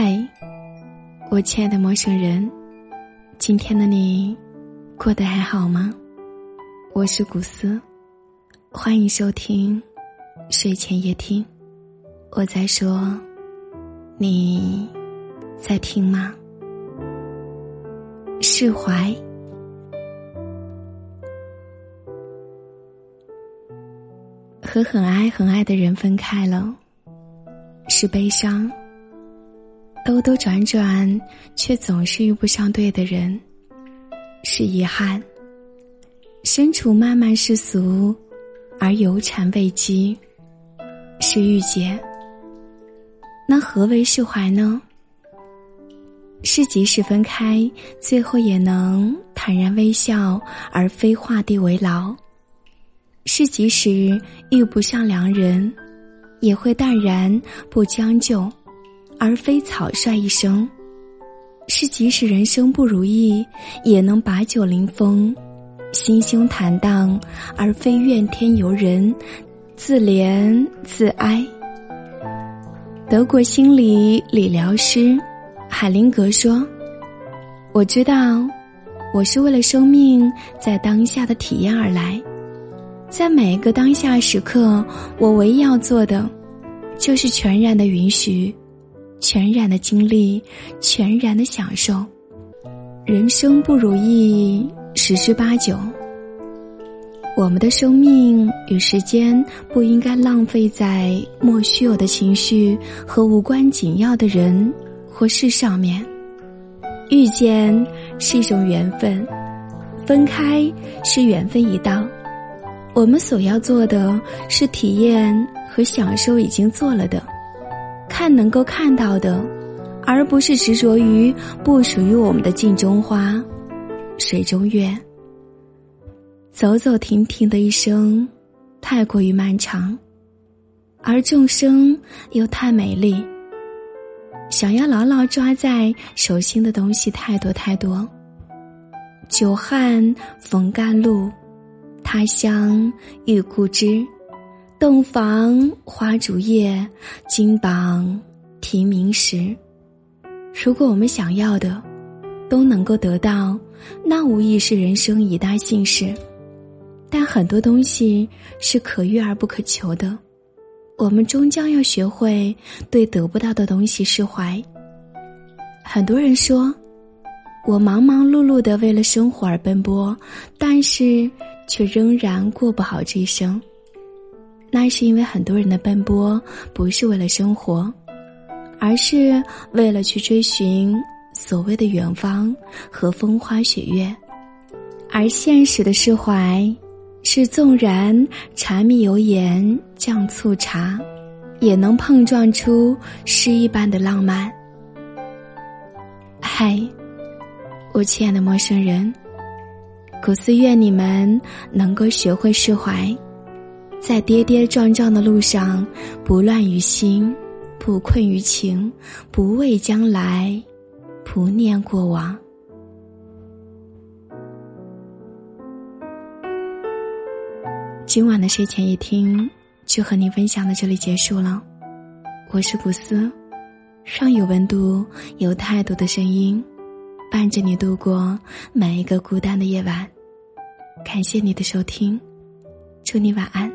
嗨，我亲爱的陌生人，今天的你过得还好吗？我是古斯，欢迎收听睡前夜听。我在说，你在听吗？释怀，和很爱很爱的人分开了，是悲伤。兜兜转转，却总是遇不上对的人，是遗憾。身处漫漫世俗，而有产未积，是郁结。那何为释怀呢？是即使分开，最后也能坦然微笑，而非画地为牢；是即使遇不上良人，也会淡然不将就。而非草率一生，是即使人生不如意，也能把酒临风，心胸坦荡，而非怨天尤人，自怜自哀。德国心理理疗师海灵格说：“我知道，我是为了生命在当下的体验而来，在每一个当下时刻，我唯一要做的，就是全然的允许。”全然的经历，全然的享受。人生不如意十之八九。我们的生命与时间不应该浪费在莫须有的情绪和无关紧要的人或事上面。遇见是一种缘分，分开是缘分一道。我们所要做的是体验和享受已经做了的。看能够看到的，而不是执着于不属于我们的镜中花、水中月。走走停停的一生，太过于漫长，而众生又太美丽。想要牢牢抓在手心的东西太多太多。久旱逢甘露，他乡遇故知。洞房花烛夜，金榜题名时。如果我们想要的都能够得到，那无疑是人生一大幸事。但很多东西是可遇而不可求的，我们终将要学会对得不到的东西释怀。很多人说，我忙忙碌碌的为了生活而奔波，但是却仍然过不好这一生。那是因为很多人的奔波不是为了生活，而是为了去追寻所谓的远方和风花雪月，而现实的释怀，是纵然柴米油盐酱醋茶，也能碰撞出诗一般的浪漫。嗨，我亲爱的陌生人，古寺愿你们能够学会释怀。在跌跌撞撞的路上，不乱于心，不困于情，不畏将来，不念过往。今晚的睡前一听就和您分享到这里结束了。我是古斯，让有温度、有态度的声音，伴着你度过每一个孤单的夜晚。感谢你的收听，祝你晚安。